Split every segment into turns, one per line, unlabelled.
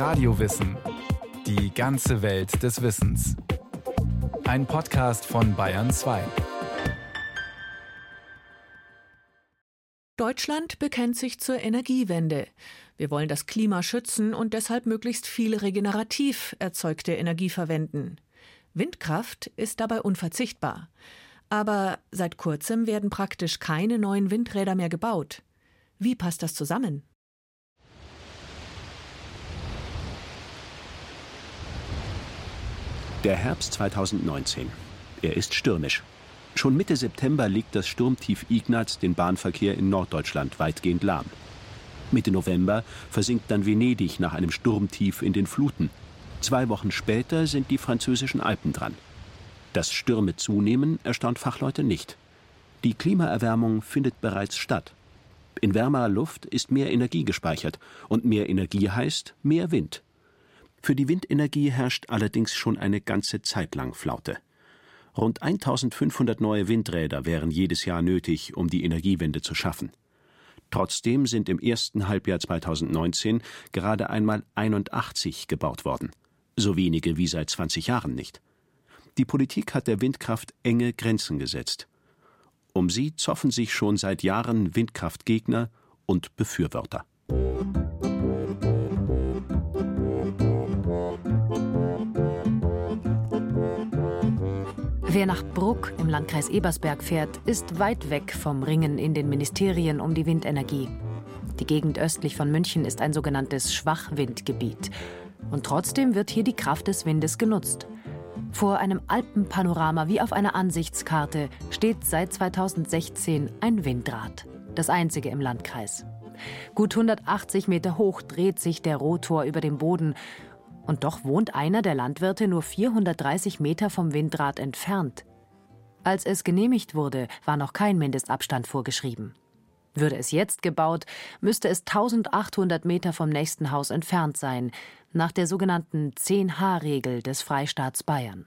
Radiowissen. Die ganze Welt des Wissens. Ein Podcast von Bayern 2.
Deutschland bekennt sich zur Energiewende. Wir wollen das Klima schützen und deshalb möglichst viel regenerativ erzeugte Energie verwenden. Windkraft ist dabei unverzichtbar. Aber seit kurzem werden praktisch keine neuen Windräder mehr gebaut. Wie passt das zusammen?
Der Herbst 2019. Er ist stürmisch. Schon Mitte September liegt das Sturmtief Ignaz den Bahnverkehr in Norddeutschland weitgehend lahm. Mitte November versinkt dann Venedig nach einem Sturmtief in den Fluten. Zwei Wochen später sind die französischen Alpen dran. Dass Stürme zunehmen, erstaunt Fachleute nicht. Die Klimaerwärmung findet bereits statt. In wärmerer Luft ist mehr Energie gespeichert und mehr Energie heißt mehr Wind. Für die Windenergie herrscht allerdings schon eine ganze Zeit lang Flaute. Rund 1500 neue Windräder wären jedes Jahr nötig, um die Energiewende zu schaffen. Trotzdem sind im ersten Halbjahr 2019 gerade einmal 81 gebaut worden. So wenige wie seit 20 Jahren nicht. Die Politik hat der Windkraft enge Grenzen gesetzt. Um sie zoffen sich schon seit Jahren Windkraftgegner und Befürworter.
Wer nach Bruck im Landkreis Ebersberg fährt, ist weit weg vom Ringen in den Ministerien um die Windenergie. Die Gegend östlich von München ist ein sogenanntes Schwachwindgebiet. Und trotzdem wird hier die Kraft des Windes genutzt. Vor einem Alpenpanorama wie auf einer Ansichtskarte steht seit 2016 ein Windrad. Das einzige im Landkreis. Gut 180 Meter hoch dreht sich der Rotor über dem Boden und doch wohnt einer der Landwirte nur 430 Meter vom Windrad entfernt. Als es genehmigt wurde, war noch kein Mindestabstand vorgeschrieben. Würde es jetzt gebaut, müsste es 1800 Meter vom nächsten Haus entfernt sein, nach der sogenannten 10H-Regel des Freistaats Bayern.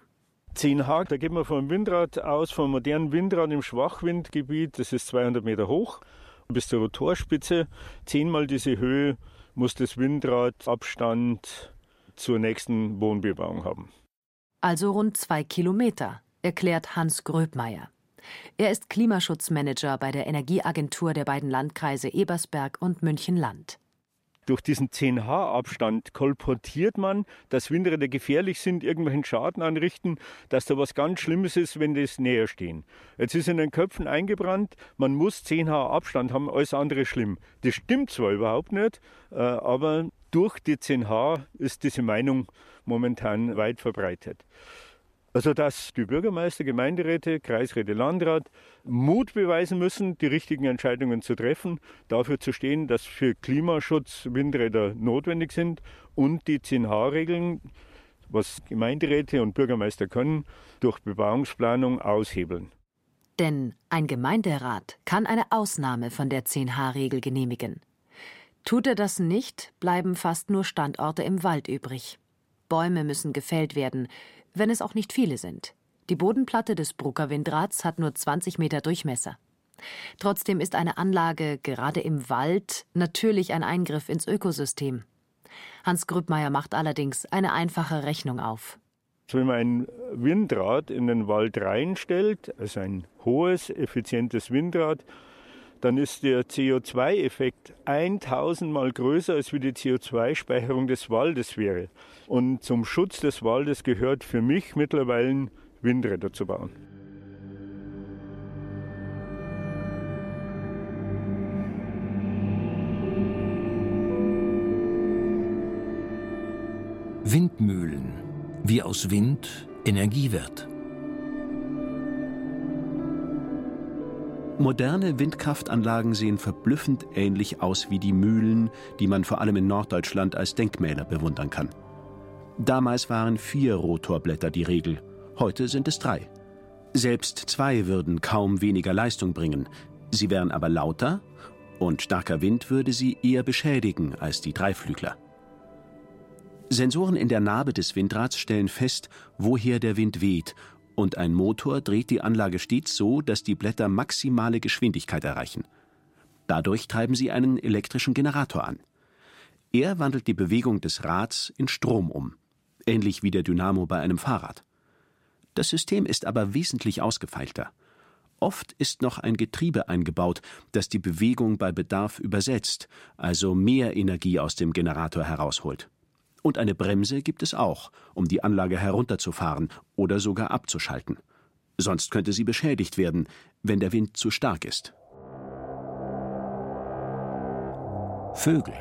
10H, da geht man vom Windrad aus, vom modernen Windrad im Schwachwindgebiet, das ist 200 Meter hoch, bis zur Rotorspitze. Zehnmal diese Höhe muss das Windradabstand zur nächsten Wohnbebauung haben.
Also rund zwei Kilometer, erklärt Hans Gröbmeier. Er ist Klimaschutzmanager bei der Energieagentur der beiden Landkreise Ebersberg und München-Land.
Durch diesen 10H-Abstand kolportiert man, dass Windräder gefährlich sind, irgendwelchen Schaden anrichten, dass da was ganz Schlimmes ist, wenn das näher stehen. Jetzt ist in den Köpfen eingebrannt, man muss 10H Abstand haben, alles andere schlimm. Das stimmt zwar überhaupt nicht, äh, aber durch die 10H ist diese Meinung momentan weit verbreitet. Also dass die Bürgermeister, Gemeinderäte, Kreisräte, Landrat Mut beweisen müssen, die richtigen Entscheidungen zu treffen, dafür zu stehen, dass für Klimaschutz Windräder notwendig sind und die 10H-Regeln, was Gemeinderäte und Bürgermeister können, durch Bebauungsplanung aushebeln.
Denn ein Gemeinderat kann eine Ausnahme von der 10H-Regel genehmigen. Tut er das nicht, bleiben fast nur Standorte im Wald übrig. Bäume müssen gefällt werden, wenn es auch nicht viele sind. Die Bodenplatte des Brucker Windrads hat nur 20 Meter Durchmesser. Trotzdem ist eine Anlage gerade im Wald natürlich ein Eingriff ins Ökosystem. Hans Grübmeier macht allerdings eine einfache Rechnung auf.
Wenn man ein Windrad in den Wald reinstellt, also ein hohes, effizientes Windrad, dann ist der CO2-Effekt 1000 Mal größer, als wie die CO2-Speicherung des Waldes wäre. Und zum Schutz des Waldes gehört für mich mittlerweile Windräder zu bauen.
Windmühlen, wie aus Wind Energie wird. Moderne Windkraftanlagen sehen verblüffend ähnlich aus wie die Mühlen, die man vor allem in Norddeutschland als Denkmäler bewundern kann. Damals waren vier Rotorblätter die Regel, heute sind es drei. Selbst zwei würden kaum weniger Leistung bringen, sie wären aber lauter und starker Wind würde sie eher beschädigen als die Dreiflügler. Sensoren in der Narbe des Windrads stellen fest, woher der Wind weht und ein Motor dreht die Anlage stets so, dass die Blätter maximale Geschwindigkeit erreichen. Dadurch treiben sie einen elektrischen Generator an. Er wandelt die Bewegung des Rads in Strom um, ähnlich wie der Dynamo bei einem Fahrrad. Das System ist aber wesentlich ausgefeilter. Oft ist noch ein Getriebe eingebaut, das die Bewegung bei Bedarf übersetzt, also mehr Energie aus dem Generator herausholt. Und eine Bremse gibt es auch, um die Anlage herunterzufahren oder sogar abzuschalten. Sonst könnte sie beschädigt werden, wenn der Wind zu stark ist.
Vögel.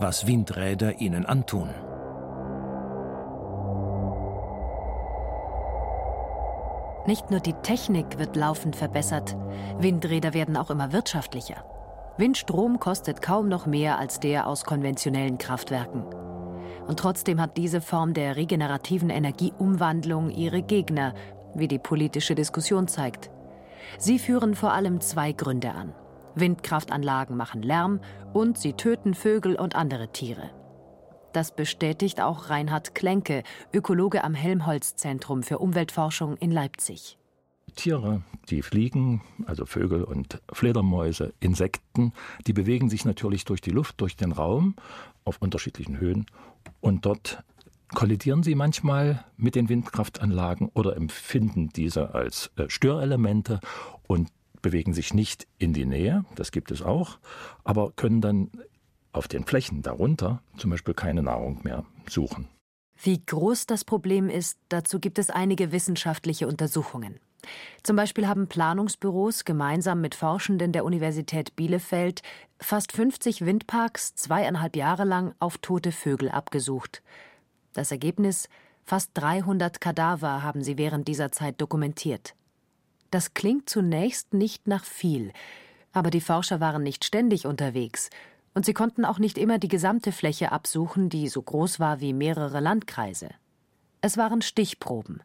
Was Windräder ihnen antun.
Nicht nur die Technik wird laufend verbessert, Windräder werden auch immer wirtschaftlicher. Windstrom kostet kaum noch mehr als der aus konventionellen Kraftwerken. Und trotzdem hat diese Form der regenerativen Energieumwandlung ihre Gegner, wie die politische Diskussion zeigt. Sie führen vor allem zwei Gründe an. Windkraftanlagen machen Lärm und sie töten Vögel und andere Tiere. Das bestätigt auch Reinhard Klenke, Ökologe am Helmholtz-Zentrum für Umweltforschung in Leipzig.
Tiere, die fliegen, also Vögel und Fledermäuse, Insekten, die bewegen sich natürlich durch die Luft, durch den Raum auf unterschiedlichen Höhen und dort kollidieren sie manchmal mit den Windkraftanlagen oder empfinden diese als äh, Störelemente und bewegen sich nicht in die Nähe, das gibt es auch, aber können dann auf den Flächen darunter zum Beispiel keine Nahrung mehr suchen.
Wie groß das Problem ist, dazu gibt es einige wissenschaftliche Untersuchungen. Zum Beispiel haben Planungsbüros gemeinsam mit Forschenden der Universität Bielefeld fast 50 Windparks zweieinhalb Jahre lang auf tote Vögel abgesucht. Das Ergebnis: fast 300 Kadaver haben sie während dieser Zeit dokumentiert. Das klingt zunächst nicht nach viel, aber die Forscher waren nicht ständig unterwegs und sie konnten auch nicht immer die gesamte Fläche absuchen, die so groß war wie mehrere Landkreise. Es waren Stichproben.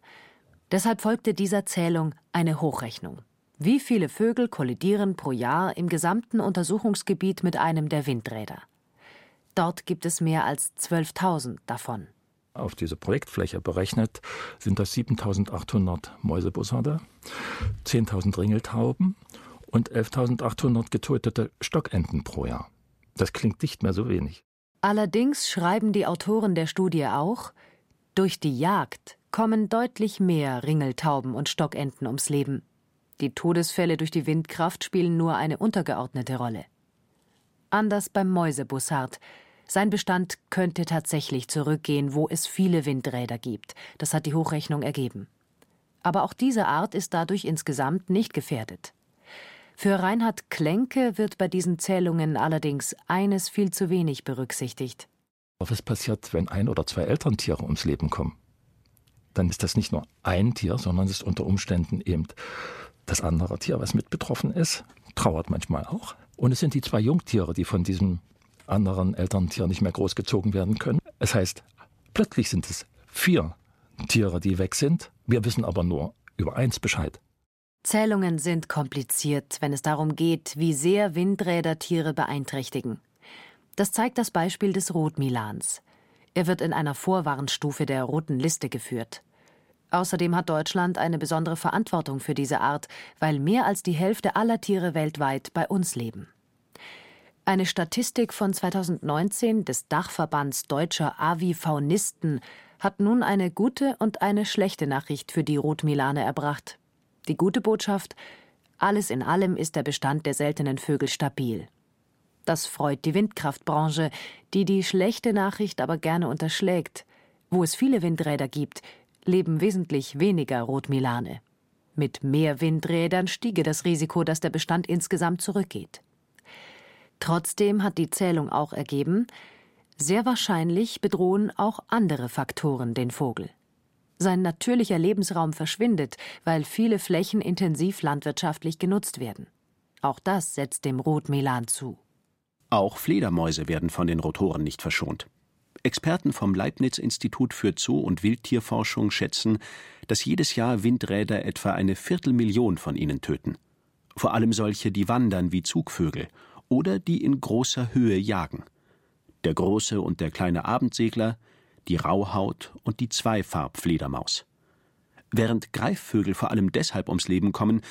Deshalb folgte dieser Zählung eine Hochrechnung. Wie viele Vögel kollidieren pro Jahr im gesamten Untersuchungsgebiet mit einem der Windräder? Dort gibt es mehr als 12.000 davon.
Auf diese Projektfläche berechnet sind das 7.800 Mäusebussarde, 10.000 Ringeltauben und 11.800 getötete Stockenten pro Jahr. Das klingt nicht mehr so wenig.
Allerdings schreiben die Autoren der Studie auch, durch die Jagd kommen deutlich mehr Ringeltauben und Stockenten ums Leben. Die Todesfälle durch die Windkraft spielen nur eine untergeordnete Rolle. Anders beim Mäusebussard. Sein Bestand könnte tatsächlich zurückgehen, wo es viele Windräder gibt. Das hat die Hochrechnung ergeben. Aber auch diese Art ist dadurch insgesamt nicht gefährdet. Für Reinhard Klenke wird bei diesen Zählungen allerdings eines viel zu wenig berücksichtigt.
Was passiert, wenn ein oder zwei Elterntiere ums Leben kommen? Dann ist das nicht nur ein Tier, sondern es ist unter Umständen eben das andere Tier, was mit betroffen ist, trauert manchmal auch. Und es sind die zwei Jungtiere, die von diesem anderen Elterntier nicht mehr großgezogen werden können. Es heißt, plötzlich sind es vier Tiere, die weg sind. Wir wissen aber nur über eins Bescheid.
Zählungen sind kompliziert, wenn es darum geht, wie sehr Windräder Tiere beeinträchtigen. Das zeigt das Beispiel des Rotmilans. Er wird in einer Vorwarnstufe der roten Liste geführt. Außerdem hat Deutschland eine besondere Verantwortung für diese Art, weil mehr als die Hälfte aller Tiere weltweit bei uns leben. Eine Statistik von 2019 des Dachverbands deutscher Avifaunisten hat nun eine gute und eine schlechte Nachricht für die Rotmilane erbracht. Die gute Botschaft alles in allem ist der Bestand der seltenen Vögel stabil. Das freut die Windkraftbranche, die die schlechte Nachricht aber gerne unterschlägt. Wo es viele Windräder gibt, leben wesentlich weniger Rotmilane. Mit mehr Windrädern stiege das Risiko, dass der Bestand insgesamt zurückgeht. Trotzdem hat die Zählung auch ergeben, sehr wahrscheinlich bedrohen auch andere Faktoren den Vogel. Sein natürlicher Lebensraum verschwindet, weil viele Flächen intensiv landwirtschaftlich genutzt werden. Auch das setzt dem Rotmelan zu.
Auch Fledermäuse werden von den Rotoren nicht verschont. Experten vom Leibniz-Institut für Zoo- und Wildtierforschung schätzen, dass jedes Jahr Windräder etwa eine Viertelmillion von ihnen töten. Vor allem solche, die wandern wie Zugvögel oder die in großer Höhe jagen. Der große und der kleine Abendsegler, die Rauhaut und die Zweifarbfledermaus. Während Greifvögel vor allem deshalb ums Leben kommen,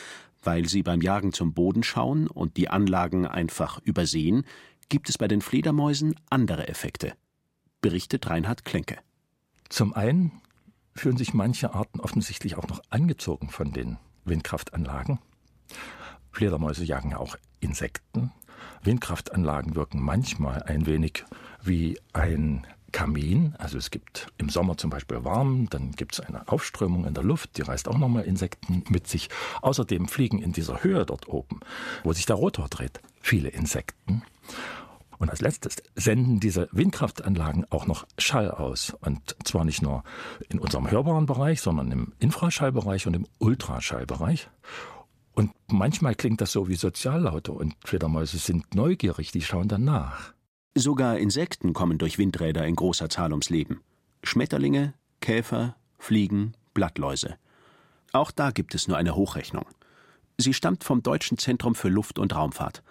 weil sie beim Jagen zum Boden schauen und die Anlagen einfach übersehen, gibt es bei den Fledermäusen andere Effekte, berichtet Reinhard Klenke.
Zum einen fühlen sich manche Arten offensichtlich auch noch angezogen von den Windkraftanlagen. Fledermäuse jagen ja auch Insekten. Windkraftanlagen wirken manchmal ein wenig wie ein Kamin. Also es gibt im Sommer zum Beispiel warm, dann gibt es eine Aufströmung in der Luft, die reißt auch nochmal Insekten mit sich. Außerdem fliegen in dieser Höhe dort oben, wo sich der Rotor dreht, viele Insekten. Und als letztes senden diese Windkraftanlagen auch noch Schall aus. Und zwar nicht nur in unserem hörbaren Bereich, sondern im Infraschallbereich und im Ultraschallbereich. Und manchmal klingt das so wie Soziallaute und Fledermäuse sind neugierig, die schauen dann nach.
Sogar Insekten kommen durch Windräder in großer Zahl ums Leben. Schmetterlinge, Käfer, Fliegen, Blattläuse. Auch da gibt es nur eine Hochrechnung. Sie stammt vom Deutschen Zentrum für Luft- und Raumfahrt.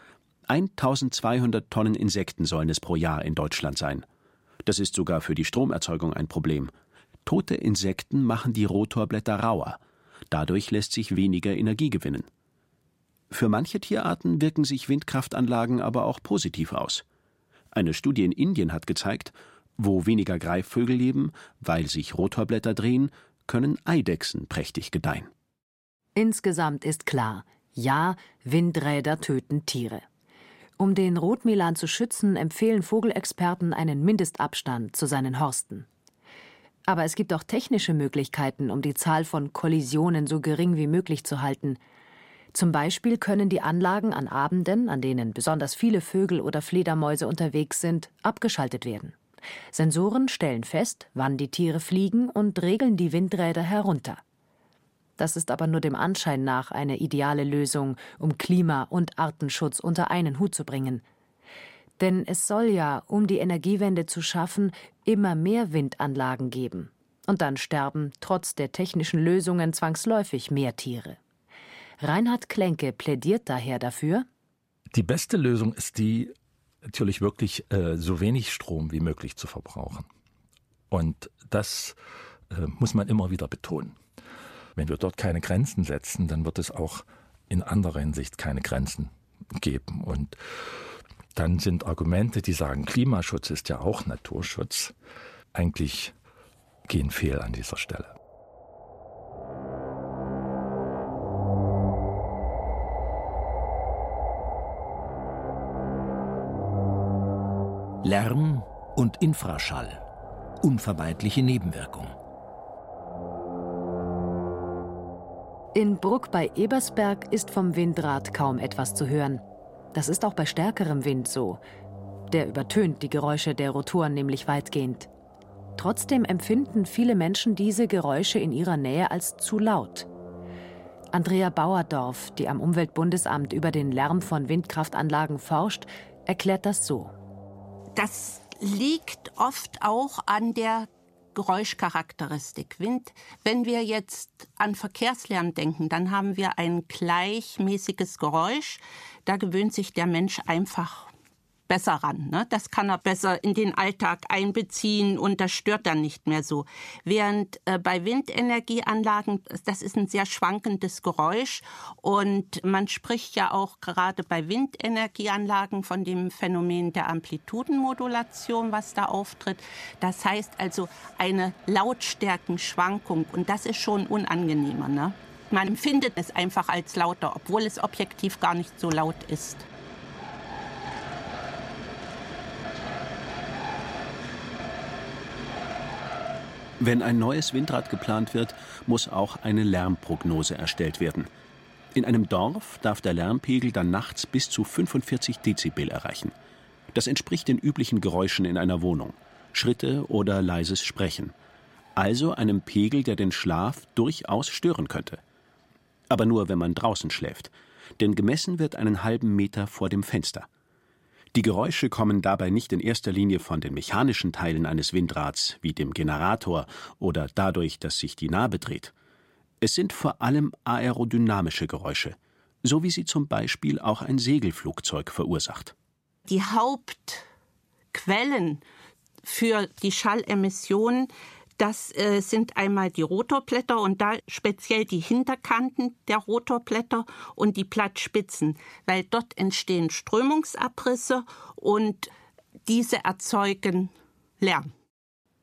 1200 Tonnen Insekten sollen es pro Jahr in Deutschland sein. Das ist sogar für die Stromerzeugung ein Problem. Tote Insekten machen die Rotorblätter rauer. Dadurch lässt sich weniger Energie gewinnen. Für manche Tierarten wirken sich Windkraftanlagen aber auch positiv aus. Eine Studie in Indien hat gezeigt, wo weniger Greifvögel leben, weil sich Rotorblätter drehen, können Eidechsen prächtig gedeihen.
Insgesamt ist klar, ja, Windräder töten Tiere. Um den Rotmilan zu schützen, empfehlen Vogelexperten einen Mindestabstand zu seinen Horsten. Aber es gibt auch technische Möglichkeiten, um die Zahl von Kollisionen so gering wie möglich zu halten. Zum Beispiel können die Anlagen an Abenden, an denen besonders viele Vögel oder Fledermäuse unterwegs sind, abgeschaltet werden. Sensoren stellen fest, wann die Tiere fliegen und regeln die Windräder herunter. Das ist aber nur dem Anschein nach eine ideale Lösung, um Klima- und Artenschutz unter einen Hut zu bringen. Denn es soll ja, um die Energiewende zu schaffen, immer mehr Windanlagen geben. Und dann sterben trotz der technischen Lösungen zwangsläufig mehr Tiere. Reinhard Klenke plädiert daher dafür,
die beste Lösung ist die, natürlich wirklich äh, so wenig Strom wie möglich zu verbrauchen. Und das äh, muss man immer wieder betonen. Wenn wir dort keine Grenzen setzen, dann wird es auch in anderer Hinsicht keine Grenzen geben. Und dann sind Argumente, die sagen, Klimaschutz ist ja auch Naturschutz, eigentlich gehen fehl an dieser Stelle.
Lärm und Infraschall. Unvermeidliche Nebenwirkung.
In Bruck bei Ebersberg ist vom Windrad kaum etwas zu hören. Das ist auch bei stärkerem Wind so. Der übertönt die Geräusche der Rotoren nämlich weitgehend. Trotzdem empfinden viele Menschen diese Geräusche in ihrer Nähe als zu laut. Andrea Bauerdorf, die am Umweltbundesamt über den Lärm von Windkraftanlagen forscht, erklärt das so.
Das liegt oft auch an der Geräuschcharakteristik. Wind, wenn wir jetzt an Verkehrslärm denken, dann haben wir ein gleichmäßiges Geräusch. Da gewöhnt sich der Mensch einfach besser ran. Ne? Das kann er besser in den Alltag einbeziehen und das stört dann nicht mehr so. Während äh, bei Windenergieanlagen, das ist ein sehr schwankendes Geräusch und man spricht ja auch gerade bei Windenergieanlagen von dem Phänomen der Amplitudenmodulation, was da auftritt. Das heißt also eine Lautstärkenschwankung und das ist schon unangenehmer. Ne? Man empfindet es einfach als lauter, obwohl es objektiv gar nicht so laut ist.
Wenn ein neues Windrad geplant wird, muss auch eine Lärmprognose erstellt werden. In einem Dorf darf der Lärmpegel dann nachts bis zu 45 Dezibel erreichen. Das entspricht den üblichen Geräuschen in einer Wohnung. Schritte oder leises Sprechen. Also einem Pegel, der den Schlaf durchaus stören könnte. Aber nur, wenn man draußen schläft. Denn gemessen wird einen halben Meter vor dem Fenster. Die Geräusche kommen dabei nicht in erster Linie von den mechanischen Teilen eines Windrads, wie dem Generator oder dadurch, dass sich die Narbe dreht. Es sind vor allem aerodynamische Geräusche, so wie sie zum Beispiel auch ein Segelflugzeug verursacht.
Die Hauptquellen für die Schallemissionen Das äh, sind einmal die Rotorblätter und da speziell die Hinterkanten der Rotorblätter und die Blattspitzen, weil dort entstehen Strömungsabrisse und diese erzeugen Lärm.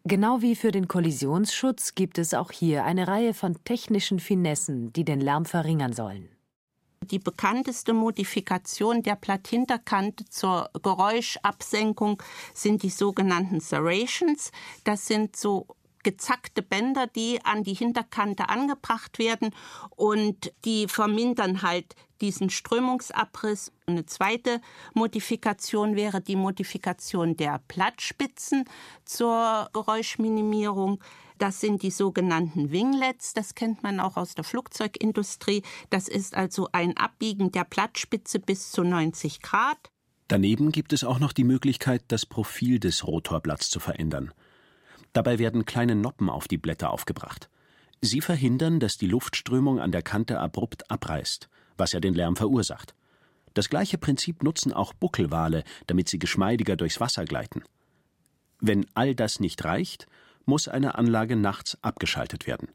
Genau wie für den Kollisionsschutz gibt es auch hier eine Reihe von technischen Finessen, die den Lärm verringern sollen.
Die bekannteste Modifikation der Blatthinterkante zur Geräuschabsenkung sind die sogenannten Serrations. Das sind so gezackte Bänder, die an die Hinterkante angebracht werden und die vermindern halt diesen Strömungsabriss. Eine zweite Modifikation wäre die Modifikation der Blattspitzen zur Geräuschminimierung. Das sind die sogenannten Winglets, das kennt man auch aus der Flugzeugindustrie. Das ist also ein Abbiegen der Blattspitze bis zu 90 Grad.
Daneben gibt es auch noch die Möglichkeit, das Profil des Rotorblatts zu verändern. Dabei werden kleine Noppen auf die Blätter aufgebracht. Sie verhindern, dass die Luftströmung an der Kante abrupt abreißt, was ja den Lärm verursacht. Das gleiche Prinzip nutzen auch Buckelwale, damit sie geschmeidiger durchs Wasser gleiten. Wenn all das nicht reicht, muss eine Anlage nachts abgeschaltet werden.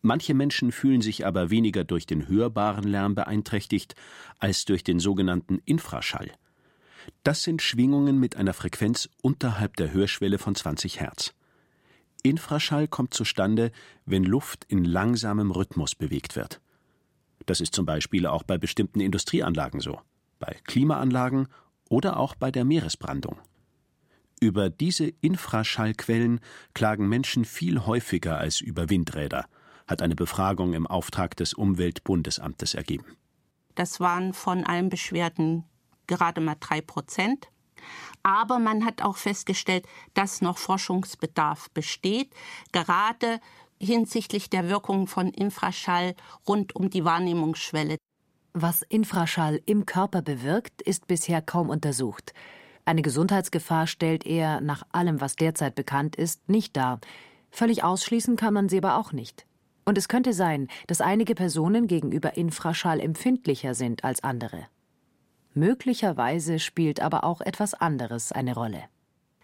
Manche Menschen fühlen sich aber weniger durch den hörbaren Lärm beeinträchtigt als durch den sogenannten Infraschall. Das sind Schwingungen mit einer Frequenz unterhalb der Hörschwelle von 20 Hertz. Infraschall kommt zustande, wenn Luft in langsamem Rhythmus bewegt wird. Das ist zum Beispiel auch bei bestimmten Industrieanlagen so, bei Klimaanlagen oder auch bei der Meeresbrandung. Über diese Infraschallquellen klagen Menschen viel häufiger als über Windräder, hat eine Befragung im Auftrag des Umweltbundesamtes ergeben.
Das waren von allen Beschwerden gerade mal drei Prozent. Aber man hat auch festgestellt, dass noch Forschungsbedarf besteht, gerade hinsichtlich der Wirkung von Infraschall rund um die Wahrnehmungsschwelle.
Was Infraschall im Körper bewirkt, ist bisher kaum untersucht. Eine Gesundheitsgefahr stellt er, nach allem, was derzeit bekannt ist, nicht dar. Völlig ausschließen kann man sie aber auch nicht. Und es könnte sein, dass einige Personen gegenüber Infraschall empfindlicher sind als andere. Möglicherweise spielt aber auch etwas anderes eine Rolle.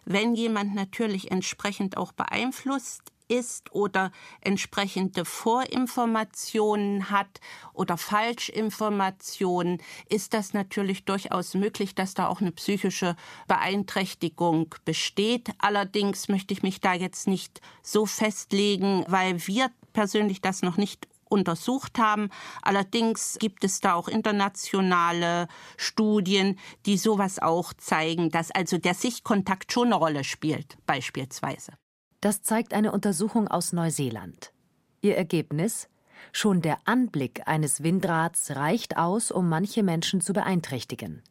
Wenn jemand natürlich entsprechend auch beeinflusst ist oder entsprechende Vorinformationen hat oder Falschinformationen, ist das natürlich durchaus möglich, dass da auch eine psychische Beeinträchtigung besteht. Allerdings möchte ich mich da jetzt nicht so festlegen, weil wir persönlich das noch nicht untersucht haben. Allerdings gibt es da auch internationale Studien, die sowas auch zeigen, dass also der Sichtkontakt schon eine Rolle spielt, beispielsweise.
Das zeigt eine Untersuchung aus Neuseeland. Ihr Ergebnis? Schon der Anblick eines Windrads reicht aus, um manche Menschen zu beeinträchtigen.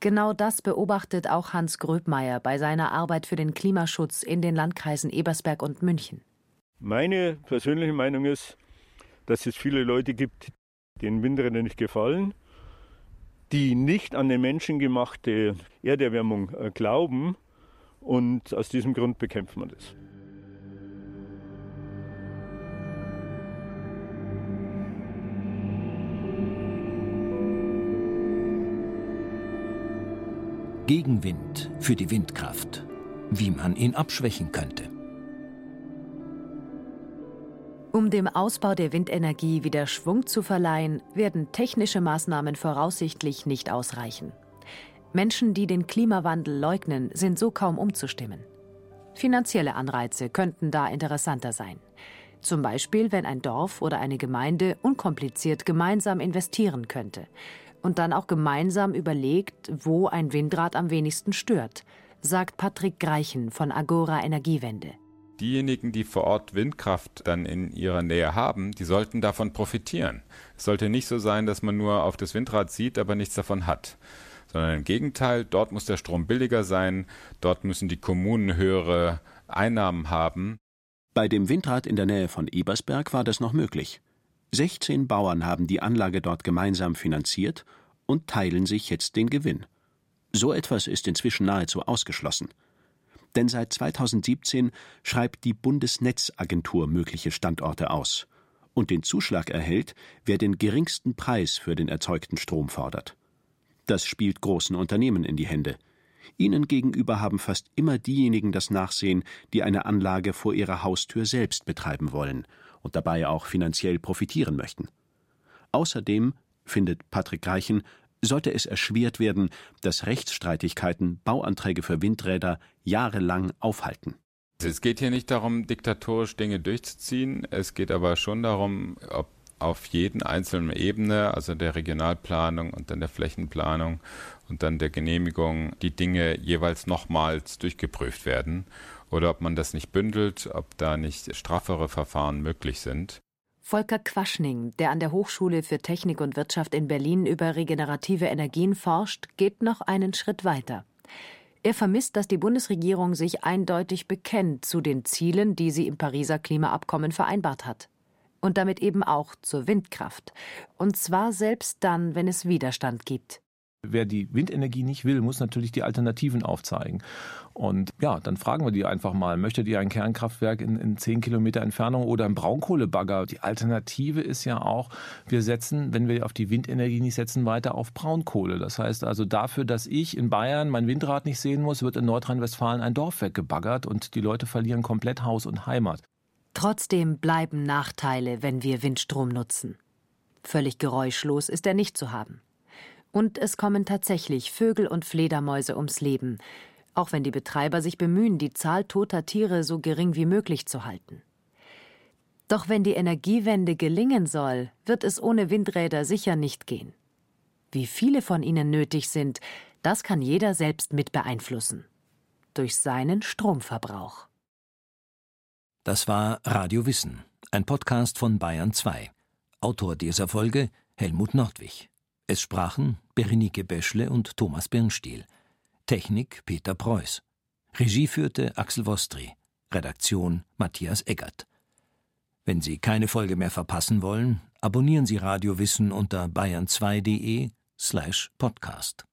Genau das beobachtet auch Hans Gröbmeier bei seiner Arbeit für den Klimaschutz in den Landkreisen Ebersberg und München.
Meine persönliche Meinung ist, dass es viele Leute gibt, denen Windräder nicht gefallen, die nicht an die menschengemachte Erderwärmung äh, glauben und aus diesem Grund bekämpft man das.
Gegenwind für die Windkraft. Wie man ihn abschwächen könnte.
Um dem Ausbau der Windenergie wieder Schwung zu verleihen, werden technische Maßnahmen voraussichtlich nicht ausreichen. Menschen, die den Klimawandel leugnen, sind so kaum umzustimmen. Finanzielle Anreize könnten da interessanter sein. Zum Beispiel, wenn ein Dorf oder eine Gemeinde unkompliziert gemeinsam investieren könnte und dann auch gemeinsam überlegt, wo ein Windrad am wenigsten stört, sagt Patrick Greichen von Agora Energiewende
diejenigen, die vor Ort Windkraft dann in ihrer Nähe haben, die sollten davon profitieren. Es sollte nicht so sein, dass man nur auf das Windrad sieht, aber nichts davon hat. Sondern im Gegenteil, dort muss der Strom billiger sein, dort müssen die Kommunen höhere Einnahmen haben.
Bei dem Windrad in der Nähe von Ebersberg war das noch möglich. 16 Bauern haben die Anlage dort gemeinsam finanziert und teilen sich jetzt den Gewinn. So etwas ist inzwischen nahezu ausgeschlossen. Denn seit 2017 schreibt die Bundesnetzagentur mögliche Standorte aus und den Zuschlag erhält, wer den geringsten Preis für den erzeugten Strom fordert. Das spielt großen Unternehmen in die Hände. Ihnen gegenüber haben fast immer diejenigen das Nachsehen, die eine Anlage vor ihrer Haustür selbst betreiben wollen und dabei auch finanziell profitieren möchten. Außerdem, findet Patrick Reichen, sollte es erschwert werden, dass Rechtsstreitigkeiten Bauanträge für Windräder jahrelang aufhalten.
Es geht hier nicht darum, diktatorisch Dinge durchzuziehen. Es geht aber schon darum, ob auf jeden einzelnen Ebene, also der Regionalplanung und dann der Flächenplanung und dann der Genehmigung, die Dinge jeweils nochmals durchgeprüft werden oder ob man das nicht bündelt, ob da nicht straffere Verfahren möglich sind.
Volker Quaschning, der an der Hochschule für Technik und Wirtschaft in Berlin über regenerative Energien forscht, geht noch einen Schritt weiter. Er vermisst, dass die Bundesregierung sich eindeutig bekennt zu den Zielen, die sie im Pariser Klimaabkommen vereinbart hat. Und damit eben auch zur Windkraft. Und zwar selbst dann, wenn es Widerstand gibt.
Wer die Windenergie nicht will, muss natürlich die Alternativen aufzeigen. Und ja, dann fragen wir die einfach mal, möchtet ihr ein Kernkraftwerk in, in 10 Kilometer Entfernung oder ein Braunkohlebagger? Die Alternative ist ja auch, wir setzen, wenn wir auf die Windenergie nicht setzen, weiter auf Braunkohle. Das heißt also dafür, dass ich in Bayern mein Windrad nicht sehen muss, wird in Nordrhein-Westfalen ein Dorf weggebaggert und die Leute verlieren komplett Haus und Heimat.
Trotzdem bleiben Nachteile, wenn wir Windstrom nutzen. Völlig geräuschlos ist er nicht zu haben. Und es kommen tatsächlich Vögel und Fledermäuse ums Leben, auch wenn die Betreiber sich bemühen, die Zahl toter Tiere so gering wie möglich zu halten. Doch wenn die Energiewende gelingen soll, wird es ohne Windräder sicher nicht gehen. Wie viele von ihnen nötig sind, das kann jeder selbst mit beeinflussen. Durch seinen Stromverbrauch.
Das war Radio Wissen, ein Podcast von Bayern 2. Autor dieser Folge Helmut Nordwig. Es sprachen Berenike Beschle und Thomas Birnstiel. Technik Peter Preuß. Regie führte Axel Wostri. Redaktion Matthias Eggert. Wenn Sie keine Folge mehr verpassen wollen, abonnieren Sie Radio Wissen unter bayern2.de slash podcast.